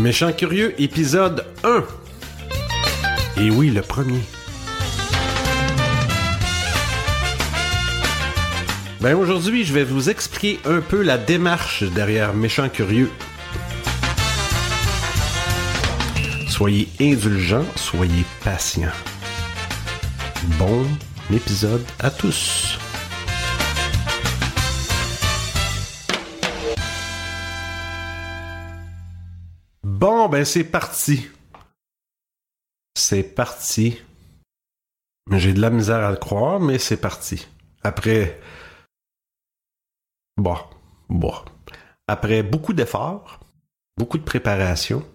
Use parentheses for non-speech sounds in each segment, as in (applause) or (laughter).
Méchant Curieux, épisode 1. Et oui, le premier. Ben aujourd'hui, je vais vous expliquer un peu la démarche derrière Méchant Curieux. Soyez indulgents, soyez patients. Bon épisode à tous. Bon, ben c'est parti. C'est parti. J'ai de la misère à le croire, mais c'est parti. Après... Bon, bon. Après beaucoup d'efforts, beaucoup de préparation,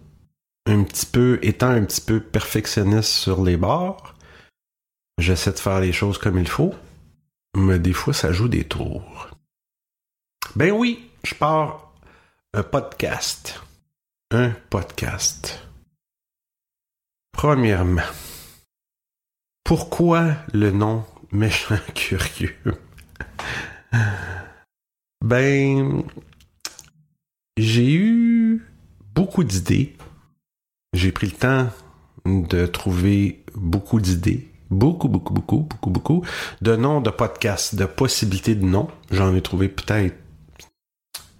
un petit peu, étant un petit peu perfectionniste sur les bords, j'essaie de faire les choses comme il faut, mais des fois ça joue des tours. Ben oui, je pars un podcast. Un podcast. Premièrement, pourquoi le nom méchant (laughs) curieux? ben, j'ai eu beaucoup d'idées. J'ai pris le temps de trouver beaucoup d'idées. Beaucoup, beaucoup, beaucoup, beaucoup, beaucoup de noms de podcasts, de possibilités de noms. J'en ai trouvé peut-être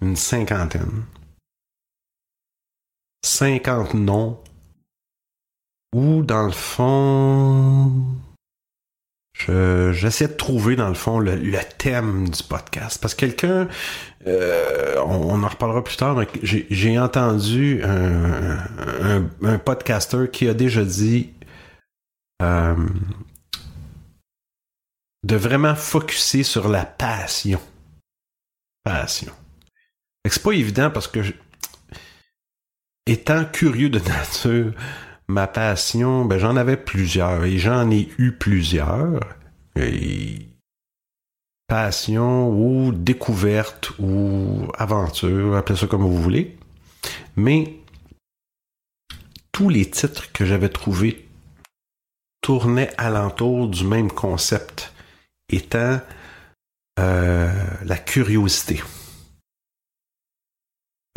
une cinquantaine. 50 noms ou dans le fond j'essaie de trouver dans le fond le, thème du podcast. Parce que quelqu'un euh, on, en reparlera plus tard mais j'ai entendu un, un, un, podcaster qui a déjà dit euh, de vraiment focuser sur la passion. Passion. C'est pas évident parce que étant curieux de (laughs) nature, ma passion, ben j'en avais plusieurs et j'en ai eu plusieurs. passion ou découverte ou aventure, appelez ça comme vous voulez. Mais tous les titres que j'avais trouvés tournaient alentour du même concept, étant euh, la curiosité.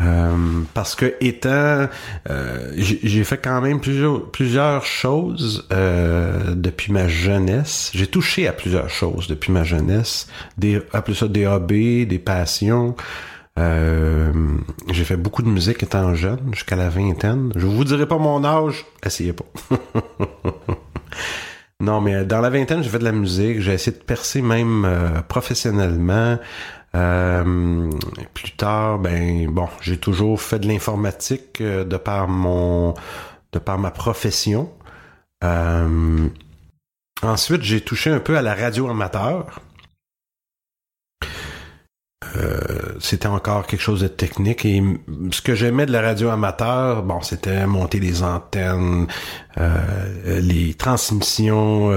Euh, parce que étant, euh, j'ai fait quand même plusieurs, plusieurs choses euh, depuis ma jeunesse. J'ai touché à plusieurs choses depuis ma jeunesse, des, appelez ça des hobbies, des passions. j'ai fait beaucoup de musique étant jeune, jusqu'à la vingtaine. Je vous dirai pas mon âge, essayez pas. (laughs) non, mais dans la vingtaine, j'ai fait de la musique. J'ai essayé de percer même professionnellement. Euh, plus tard, ben bon, j'ai toujours fait de l'informatique euh, de par mon de par ma profession. Euh, ensuite, j'ai touché un peu à la radio amateur. c'était encore quelque chose de technique et ce que j'aimais de la radio amateur, bon, c'était monter les antennes, les transmissions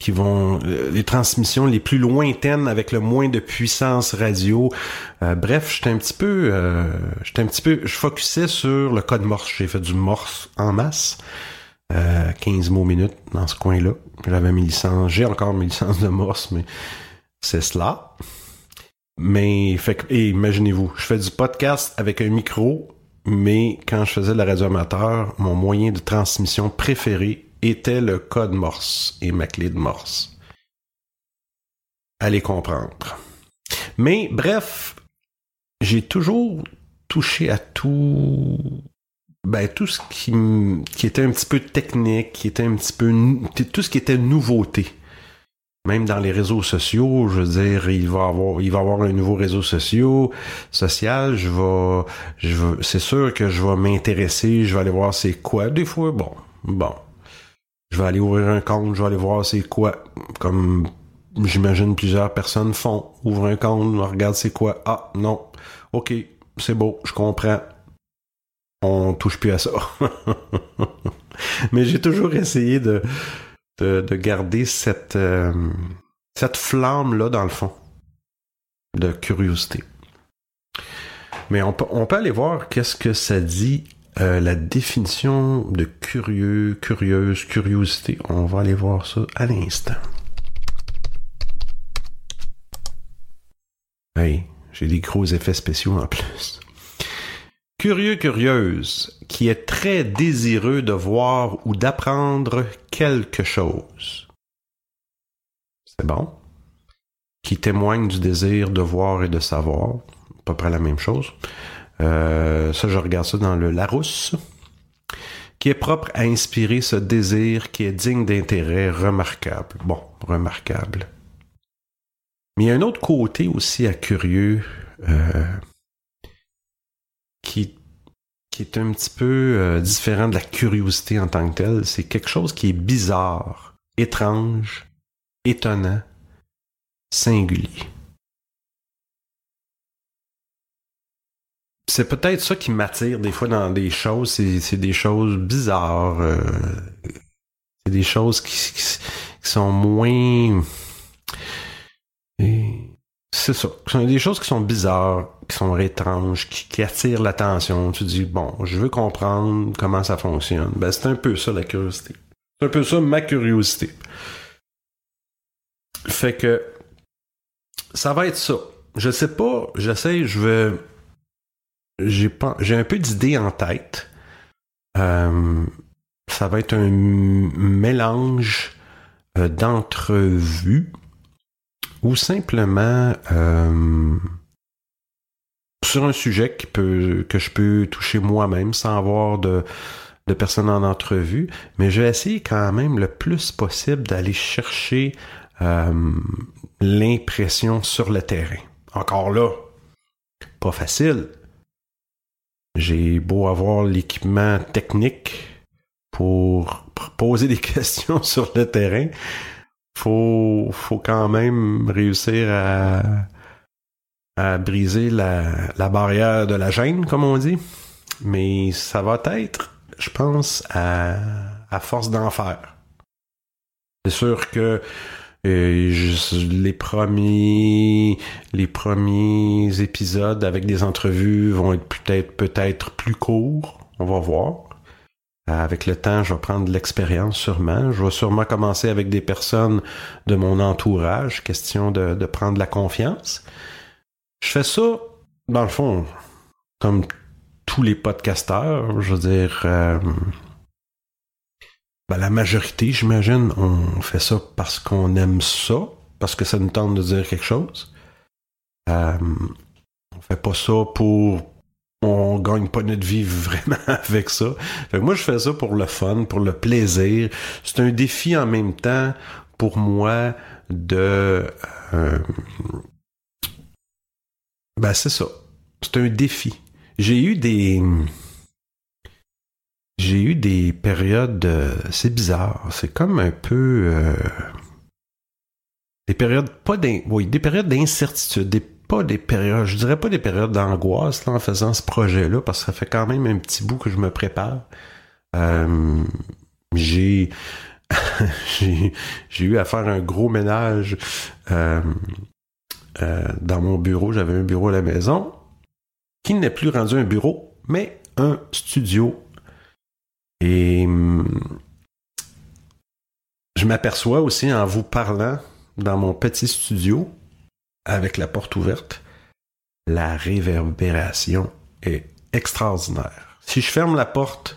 qui vont euh, les transmissions les plus lointaines avec le moins de puissance radio. Euh, bref, j'étais un petit peu euh, j'étais un petit peu je focusais sur le code Morse, j'ai fait du Morse en masse. 15 mots minutes dans ce coin-là. J'avais mes licences, j'ai encore mes licences de Morse mais c'est cela. Mais fait imaginez-vous, je fais du podcast avec un micro, mais quand je faisais de la radio amateur, mon moyen de transmission préféré était le code Morse et ma clé de Morse. Allez comprendre. Mais bref, j'ai toujours touché à tout ben tout ce qui, était un petit peu technique, qui était un petit peu tout ce qui était nouveauté. Même dans les réseaux sociaux, je veux dire, il va avoir, avoir un nouveau réseau social. Je vais, je c'est sûr que je vais m'intéresser, je vais aller voir c'est quoi. Des fois, bon, bon, je vais aller ouvrir un compte, je vais aller voir c'est quoi. Comme j'imagine plusieurs personnes font. Ouvre un compte, regarde c'est quoi. Ah, non. OK, c'est beau, je comprends. On touche plus à ça. (laughs) Mais j'ai toujours essayé de, de, garder cette, euh, cette flamme-là dans le fond. De curiosité. Mais on peut, on peut aller voir qu'est-ce que ça dit euh, la définition de curieux, curieuse, curiosité, on va aller voir ça à l'instant. Hey, j'ai des gros effets spéciaux en plus. Curieux, curieuse, qui est très désireux de voir ou d'apprendre quelque chose. C'est bon? Qui témoigne du désir de voir et de savoir. À peu près la même chose. Euh, ça, je regarde ça dans le Larousse. Qui est propre à inspirer ce désir qui est digne d'intérêt remarquable. Bon, remarquable. Mais il y a un autre côté aussi à curieux. Euh, qui, qui est un petit peu euh, différent de la curiosité en tant que telle. C'est quelque chose qui est bizarre, étrange, étonnant, singulier. C'est peut-être ça qui m'attire des fois dans des choses. C'est des choses bizarres. Euh, c'est des choses qui, sont moins... C'est ça. C'est des choses qui sont bizarres, qui sont étranges, qui, attirent l'attention. Tu dis, bon, je veux comprendre comment ça fonctionne. Ben, c'est un peu ça la curiosité. C'est un peu ça ma curiosité. Fait que ça va être ça. Je sais pas, j'essaie, je vais. J'ai pas. J'ai un peu d'idées en tête. Euh, ça va être un mélange euh, d'entrevues ou simplement euh, sur un sujet peut, que je peux toucher moi-même sans avoir de, de personnes en entrevue, mais je vais essayer quand même le plus possible d'aller chercher l'impression sur le terrain. Encore là, pas facile. J'ai beau avoir l'équipement technique pour poser des (laughs) questions sur le terrain, faut, faut quand même réussir à, à briser la, la barrière de la gêne, comme on dit. Mais ça va être, je pense, à, à force d'en faire. C'est sûr que euh, les premiers les premiers épisodes avec des entrevues vont être peut-être peut-être plus courts. On va voir. Avec le temps, je vais prendre de l'expérience sûrement. Je vais sûrement commencer avec des personnes de mon entourage, question de, de prendre la confiance. Je fais ça, dans le fond, comme tous les podcasteurs, je veux dire, euh, ben, la majorité, j'imagine, on fait ça parce qu'on aime ça, parce que ça nous tente de dire quelque chose. Euh, on fait pas ça pour on gagne pas notre vie (laughs) vraiment avec ça. moi, je fais ça pour le fun, pour le plaisir. C'est un défi en même temps pour moi de... Euh, ben, c'est ça. C'est un défi. J'ai eu des... J'ai eu des périodes... c'est bizarre. C'est comme un peu... Euh, des périodes pas. Oui, des périodes d'incertitude, pas des périodes, je dirais pas des périodes d'angoisse en faisant ce projet-là, parce que ça fait quand même un petit bout que je me prépare. Euh, (laughs) j'ai j'ai eu à faire un gros ménage euh, euh, dans mon bureau. J'avais un bureau à la maison qui n'est plus rendu un bureau, mais un studio. Et je m'aperçois aussi en vous parlant dans mon petit studio avec la porte ouverte, la réverbération est extraordinaire. Si je ferme la porte,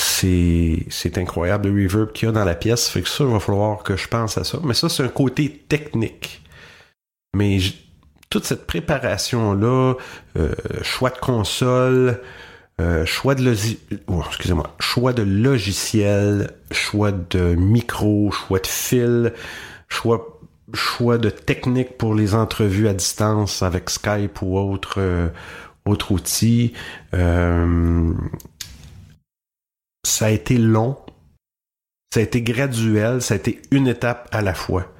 c'est, c'est incroyable le reverb qu'il y a dans la pièce. Fait que ça, il va falloir que je pense à ça. Mais ça, c'est un côté technique. Mais toute cette préparation-là, euh, choix de console, euh, choix de oh, excusez-moi, choix de logiciel, choix de micro, choix de fil, choix choix de technique pour les entrevues à distance avec Skype ou autre, euh, autre outil. Euh, ça a été long, ça a été graduel, ça a été une étape à la fois.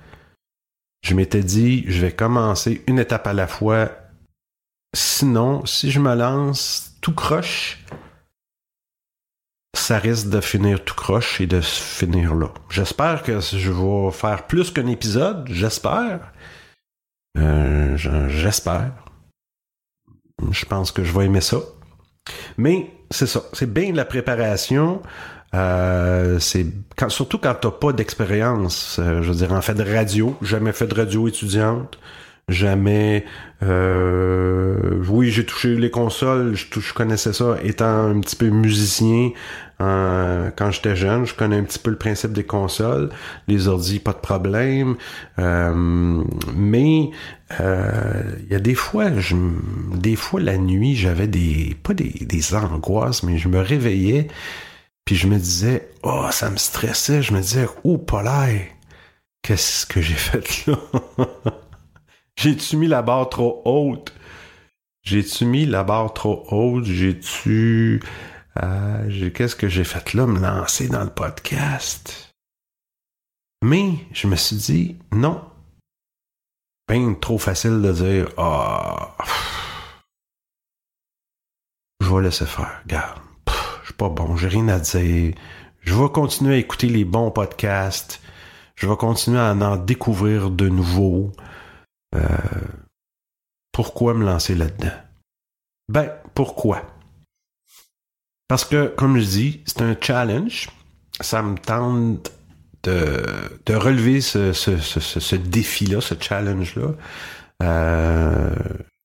Je m'étais dit, je vais commencer une étape à la fois. Sinon, si je me lance tout croche, ça risque de finir tout croche et de finir là. J'espère que je vais faire plus qu'un épisode, j'espère. Euh, j'espère. Je pense que je vais aimer ça. Mais c'est ça, c'est bien la préparation. Euh, c'est quand, surtout quand t'as pas d'expérience. Euh, je veux dire, en fait de radio, jamais fait de radio étudiante, Jamais. Euh, oui, j'ai touché les consoles. Je, connaissais ça étant un petit peu musicien. quand j'étais jeune, je connais un petit peu le principe des consoles. Les ordi, pas de problème. Euh, mais il y a des fois, je, des fois la nuit, j'avais des pas des, des angoisses, mais je me réveillais puis je me disais, oh, ça me stressait. Je me disais, oh, Polaire, qu'est-ce que j'ai fait là? J'ai-tu mis la barre trop haute? J'ai-tu mis la barre trop haute? J'ai-tu... Euh, qu'est-ce que j'ai fait là? Me lancer dans le podcast? Mais je me suis dit, non. Ben trop facile de dire, ah... je vais laisser faire, garde pas bon, j'ai rien à dire. Je vais continuer à écouter les bons podcasts. Je vais continuer à en découvrir de nouveaux. Euh, pourquoi me lancer là-dedans? Ben, pourquoi? Parce que, comme je dis, c'est un challenge. Ça me tente de, relever ce, ce défi-là, ce challenge-là. Euh,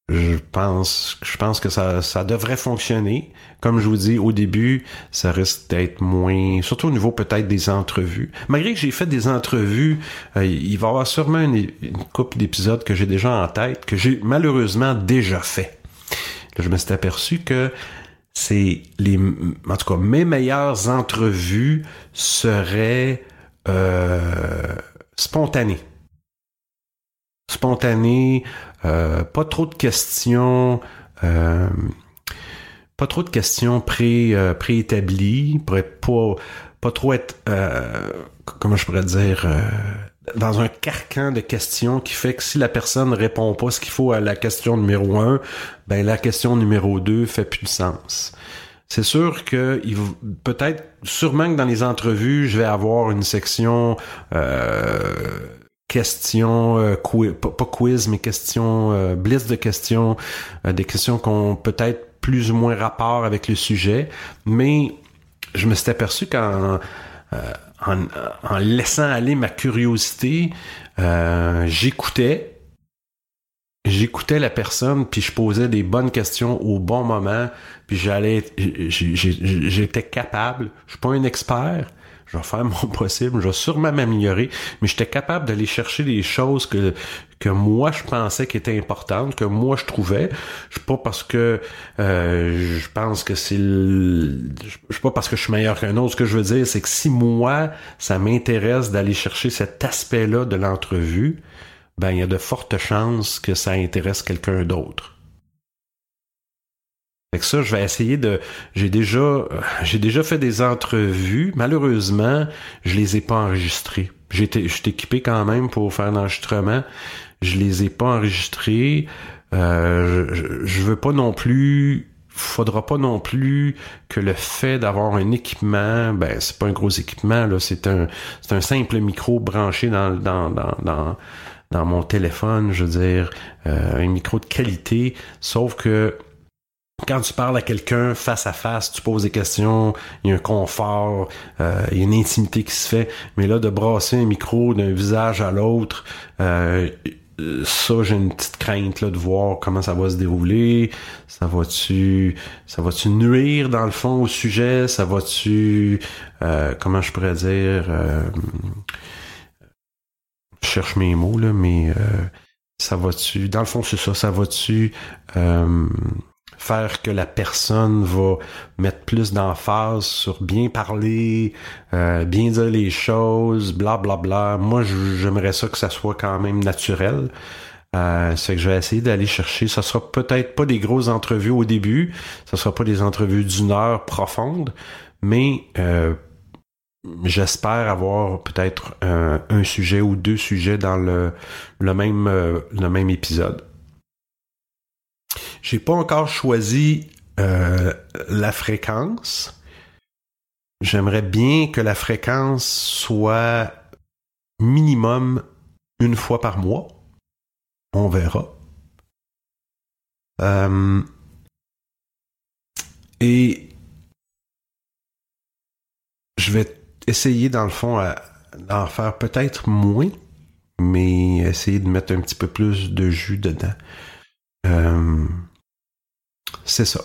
je pense, je pense que ça, ça devrait fonctionner. Comme je vous dis au début, ça risque d'être moins, surtout au niveau peut-être des entrevues. Malgré que j'ai fait des entrevues, euh, il va y avoir sûrement une, couple d'épisodes que j'ai déjà en tête, que j'ai malheureusement déjà fait. Là, je me suis aperçu que c'est les, en tout cas, mes meilleures entrevues seraient euh, spontanées spontanées, euh, pas trop de questions, euh, pas trop de questions pré, euh, préétablies, pour pas, pas trop être, comment je pourrais dire, dans un carcan de questions qui fait que si la personne répond pas ce qu'il faut à la question numéro un, ben la question numéro deux fait plus de sens. C'est sûr que peut-être, sûrement que dans les entrevues, je vais avoir une section questions, euh, pas, quiz, mais questions, euh, blitz de questions, euh, des questions qui ont peut-être plus ou moins rapport avec le sujet, mais je me suis aperçu qu'en en, en, laissant aller ma curiosité, j'écoutais, j'écoutais la personne, puis je posais des bonnes questions au bon moment, puis j'allais, j'étais capable. Je suis pas un expert, je vais faire (laughs) mon possible, je vais sûrement m'améliorer, mais j'étais capable d'aller chercher des choses que que moi je pensais qui étaient importantes, que moi je trouvais. Je pas parce que euh, je pense que c'est je suis pas parce que je suis meilleur qu'un autre. Ce que je veux dire, c'est que si moi ça m'intéresse d'aller chercher cet aspect-là de l'entrevue, ben il y a de fortes chances que ça intéresse quelqu'un d'autre. Avec ça, je vais essayer de. J'ai déjà, j'ai déjà fait des entrevues. Malheureusement, je les ai pas enregistrées. J'étais, je suis équipé quand même pour faire l'enregistrement. Je les ai pas enregistrées. Euh, je, je veux pas non plus faudra pas non plus que le fait d'avoir un équipement, ben c'est pas un gros équipement là, c'est un c'est un simple micro branché dans dans dans dans, dans mon téléphone, je veux dire euh, un micro de qualité, sauf que quand tu parles à quelqu'un face à face, tu poses des questions, il y a un confort, euh, il y a une intimité qui se fait. Mais là, de brasser un micro d'un visage à l'autre, euh, ça, j'ai une petite crainte là, de voir comment ça va se dérouler. Ça va-tu, ça va-tu nuire dans le fond au sujet? Ça va-tu, euh, comment je pourrais dire Je cherche mes mots là, mais ça va-tu Dans le fond, c'est ça. Ça va-tu faire que la personne va mettre plus d'emphase sur bien parler, euh, bien dire les choses, bla bla bla. Moi, j'aimerais ça que ça soit quand même naturel. Euh, c'est que je vais essayer d'aller chercher. Ça sera peut-être pas des grosses entrevues au début, ça sera pas des entrevues d'une heure profonde, mais euh, j'espère avoir peut-être un, sujet ou deux sujets dans le, le même euh, le même épisode. J'ai pas encore choisi euh, la fréquence. J'aimerais bien que la fréquence soit minimum une fois par mois. On verra. Euh, et je vais essayer, dans le fond, d'en faire peut-être moins, mais essayer de mettre un petit peu plus de jus dedans. Euh, c'est ça.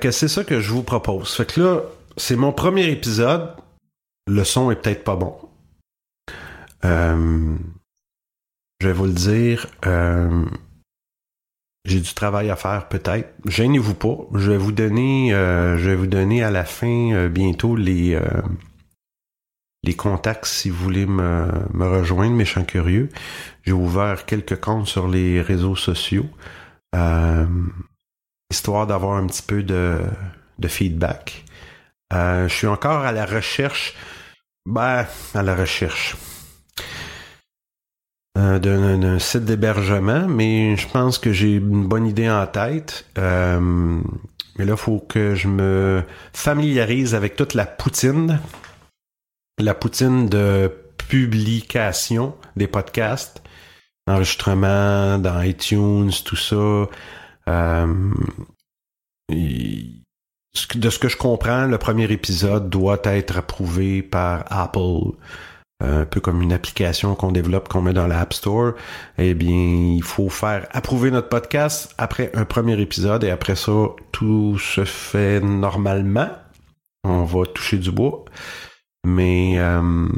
Que c'est ça que je vous propose. Fait que là, c'est mon premier épisode. Le son est peut-être pas bon. Euh, je vais vous le dire. Euh, j'ai du travail à faire peut-être. Gênez-vous pas. Je vais vous donner, euh, je vous donner à la fin bientôt les les contacts si vous voulez me, me rejoindre, méchant curieux. J'ai ouvert quelques comptes sur les réseaux sociaux, histoire d'avoir un petit peu de, feedback. je suis encore à la recherche, ben à la recherche euh, d'un site d'hébergement, mais je pense que j'ai une bonne idée en tête. Euh, mais là, il faut que je me familiarise avec toute la poutine, la poutine de publication des podcasts, enregistrement dans iTunes, tout ça. Euh, de ce que je comprends, le premier épisode doit être approuvé par Apple un peu comme une application qu'on développe, qu'on met dans l'App Store, eh bien, il faut faire approuver notre podcast après un premier épisode et après ça, tout se fait normalement. On va toucher du bois. Mais, euh,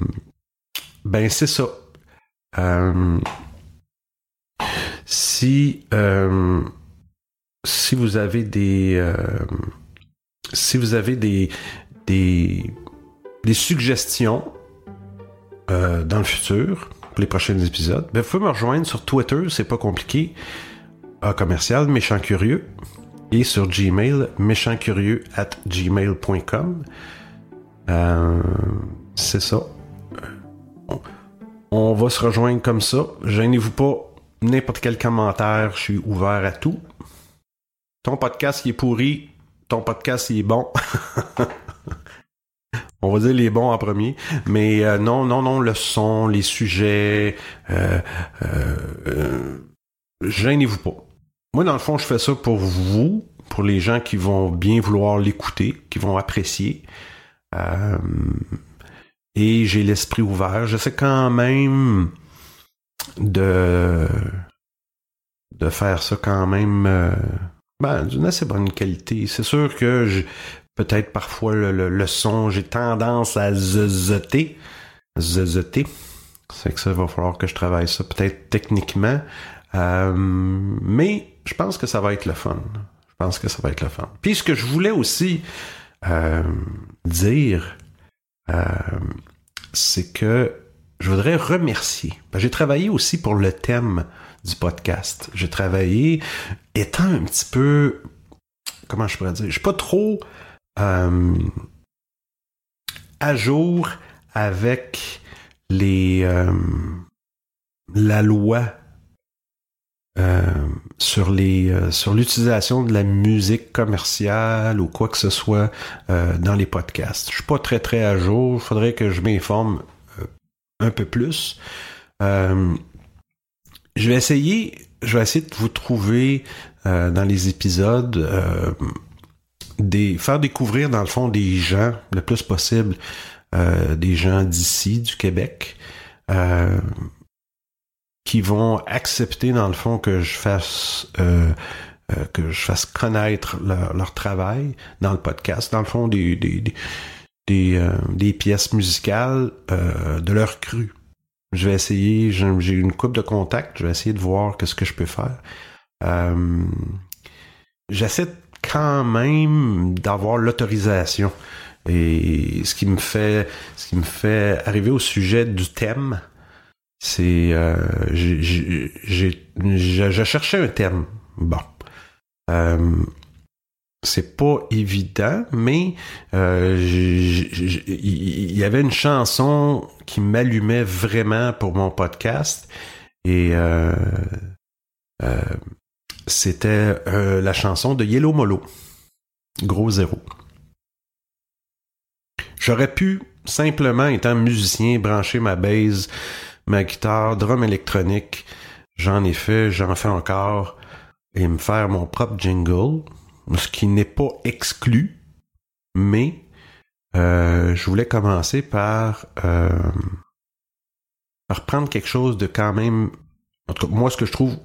ben, c'est ça. Euh, si, euh, si vous avez des, si vous avez des, des, suggestions, euh, dans le futur, pour les prochains épisodes, ben, vous pouvez me rejoindre sur Twitter, c'est pas compliqué. A commercial, méchant curieux. Et sur Gmail, méchantcurieux at gmail.com. Euh, c'est ça. On va se rejoindre comme ça. Gênez-vous pas. N'importe quel commentaire, je suis ouvert à tout. Ton podcast il est pourri, ton podcast il est bon. (laughs) On va dire les bons en premier, mais euh, non, non, non, le son, les sujets, euh, euh, gênez-vous pas. Moi, dans le fond, je fais ça pour vous, pour les gens qui vont bien vouloir l'écouter, qui vont apprécier. et j'ai l'esprit ouvert. Je sais quand même de de faire ça quand même ben, d'une assez bonne qualité. C'est sûr que je, peut-être parfois le, son, j'ai tendance à zezoter. Zezoter. C'est que ça va falloir que je travaille ça peut-être techniquement. Euh, mais je pense que ça va être le fun. Je pense que ça va être le fun. Puis ce que je voulais aussi euh, dire, euh, c'est que je voudrais remercier. J'ai travaillé aussi pour le thème du podcast. J'ai travaillé étant un petit peu comment je pourrais dire, je suis pas trop euh, à jour avec les euh, la loi euh, sur les sur l'utilisation de la musique commerciale ou quoi que ce soit dans les podcasts. Je suis pas très très à jour. Il faudrait que je m'informe un peu plus. je vais essayer je vais essayer de vous trouver dans les épisodes des, faire découvrir dans le fond des gens le plus possible, euh, des gens d'ici, du Québec, euh, qui vont accepter dans le fond que je fasse euh, que je fasse connaître leur, travail dans le podcast, dans le fond des, des pièces musicales de leur cru. Je vais essayer, j'ai une coupe de contacts, je vais essayer de voir qu'est-ce que je peux faire. J'essaie quand même d'avoir l'autorisation. Et ce qui me fait, ce qui me fait arriver au sujet du thème, c'est euh, j'ai j'ai cherché un thème. Bon. C'est pas évident, mais euh, il y avait une chanson qui m'allumait vraiment pour mon podcast et euh, euh c'était la chanson de Yellow Molo. Gros zéro. J'aurais pu simplement, étant musicien, brancher ma bass, ma guitare, drum électronique. J'en ai fait, j'en fais encore, et me faire mon propre jingle, ce qui n'est pas exclu, mais euh, je voulais commencer par euh, reprendre quelque chose de quand même, en tout cas, moi, ce que je trouve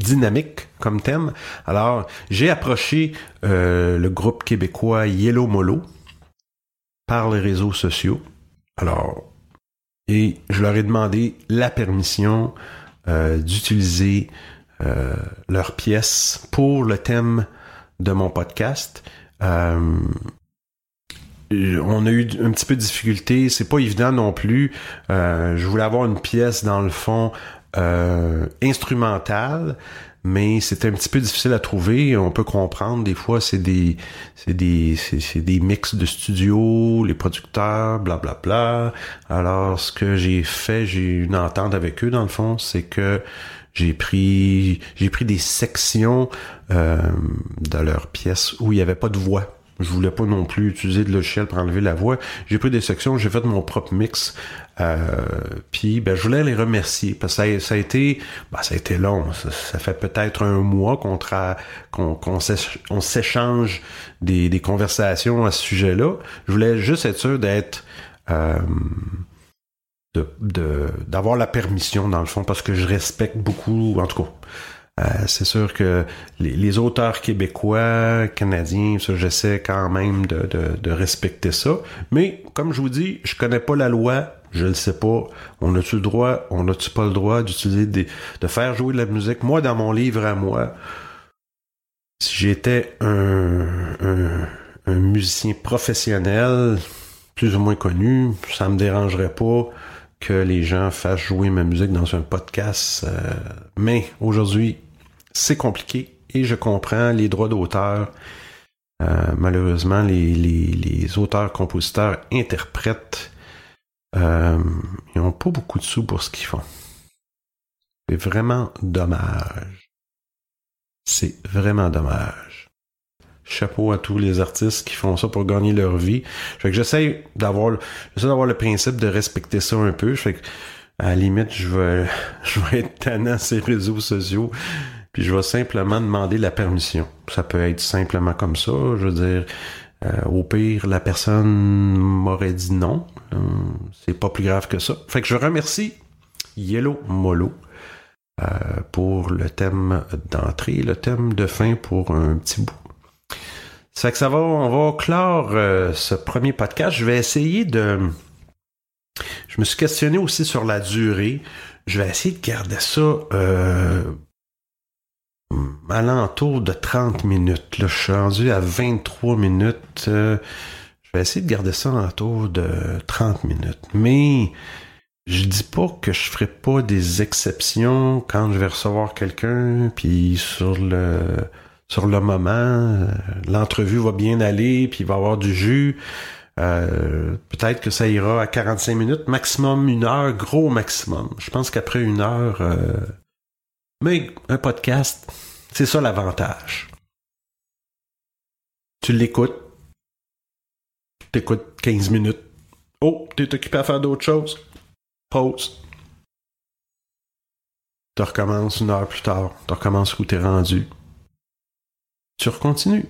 dynamique comme thème. Alors, j'ai approché euh, le groupe québécois Yellow Molo par les réseaux sociaux. Alors, et je leur ai demandé la permission d'utiliser leurs pièces pour le thème de mon podcast. Euh, on a eu un petit peu de difficulté, c'est pas évident non plus. Euh, je voulais avoir une pièce dans le fond euh, instrumentale, mais c'était un petit peu difficile à trouver. On peut comprendre, des fois, c'est des c'est des c'est, des mix de studio, les producteurs, blablabla. Bla, bla. Alors, ce que j'ai fait, j'ai une entente avec eux dans le fond, c'est que j'ai pris j'ai pris des sections euh, de leurs pièces où il n'y avait pas de voix. Je voulais pas non plus utiliser de logiciel pour enlever la voix. J'ai pris des sections, j'ai fait mon propre mix. Euh, puis ben, je voulais les remercier parce que ça, a été ben, ça a été long. Ça, fait peut-être un mois qu'on qu'on s'échange des, des conversations à ce sujet-là. Je voulais juste être sûr d'être euh, de d'avoir la permission dans le fond parce que je respecte beaucoup en tout cas euh, c'est sûr que les, auteurs québécois, canadiens, ça, j'essaie quand même de, de, respecter ça. Mais, comme je vous dis, je connais pas la loi, je le sais pas. On a-tu le droit, on a-tu pas le droit d'utiliser des, de faire jouer de la musique? Moi, dans mon livre à moi, si j'étais un, un, un musicien professionnel, plus ou moins connu, ça me dérangerait pas que les gens fassent jouer ma musique dans un podcast. Euh, mais aujourd'hui, c'est compliqué et je comprends les droits d'auteur. Euh, malheureusement, les, auteurs, compositeurs, interprètes, euh, ils n'ont pas beaucoup de sous pour ce qu'ils font. C'est vraiment dommage. C'est vraiment dommage chapeau à tous les artistes qui font ça pour gagner leur vie. Fait que j'essaie d'avoir, d'avoir le principe de respecter ça un peu. Fait que, à la limite, je vais, (laughs) je vais être tannant ces réseaux sociaux. Puis je vais simplement demander la permission. Ça peut être simplement comme ça. Je veux dire, euh, au pire, la personne m'aurait dit non. Euh, c'est pas plus grave que ça. Fait que je remercie Yellow Molo euh, pour le thème d'entrée, le thème de fin pour un petit bout. Ça fait que ça va, on va clore euh, ce premier podcast. Je vais essayer de. Je me suis questionné aussi sur la durée. Je vais essayer de garder ça euh, alentour de 30 minutes. Là, je suis rendu à 23 minutes. Euh, je vais essayer de garder ça alentour de 30 minutes. Mais je dis pas que je ferai pas des exceptions quand je vais recevoir quelqu'un, puis sur le sur le moment, euh, l'entrevue va bien aller, puis il va y avoir du jus. Euh, peut-être que ça ira à 45 minutes, maximum une heure, gros maximum. Je pense qu'après une heure, euh, mais un podcast, c'est ça l'avantage. Tu l'écoutes, t'écoutes 15 minutes. Oh, t'es occupé à faire d'autres choses. Pause. Tu recommences une heure plus tard. Tu recommences où t'es rendu tu recontinues.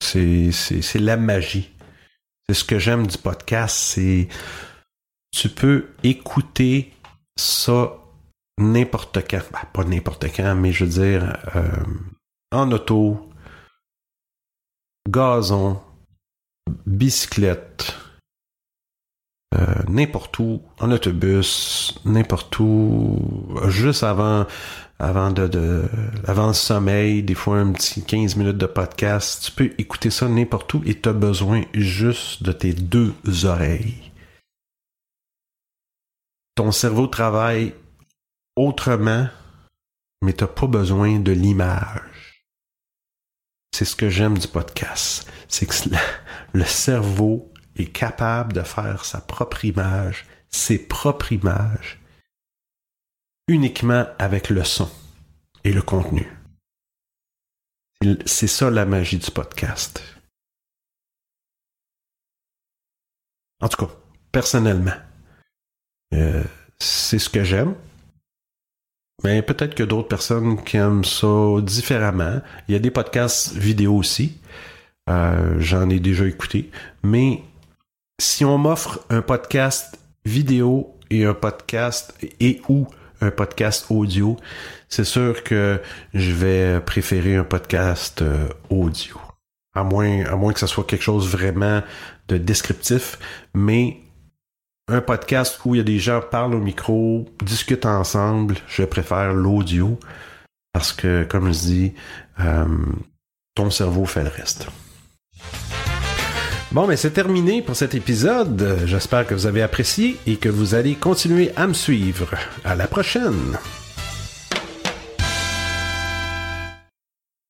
C'est, la magie. C'est ce que j'aime du podcast, c'est tu peux écouter ça n'importe quand. Ben, pas n'importe quand, mais je veux dire euh, en auto, gazon, bicyclette, euh, n'importe où, en autobus, n'importe où, juste avant avant de, avant le sommeil, des fois un petit 15 minutes de podcast. Tu peux écouter ça n'importe où et tu as besoin juste de tes deux oreilles. Ton cerveau travaille autrement, mais tu pas besoin de l'image. C'est ce que j'aime du podcast. C'est que (laughs) le cerveau est capable de faire sa propre image, ses propres images, uniquement avec le son et le contenu. C'est ça la magie du podcast. En tout cas, personnellement, euh, c'est ce que j'aime. Mais peut-être que d'autres personnes qui aiment ça différemment. Il y a des podcasts vidéo aussi. Euh, j'en ai déjà écouté. Mais si on m'offre un podcast vidéo et un podcast et ou un podcast audio, c'est sûr que je vais préférer un podcast euh, audio. À moins, à moins que ce soit quelque chose vraiment de descriptif, mais un podcast où il y a des gens parlent au micro, discutent ensemble, je préfère l'audio parce que, comme je dis, euh, ton cerveau fait le reste. Bon, mais c'est terminé pour cet épisode. J'espère que vous avez apprécié et que vous allez continuer à me suivre. À la prochaine!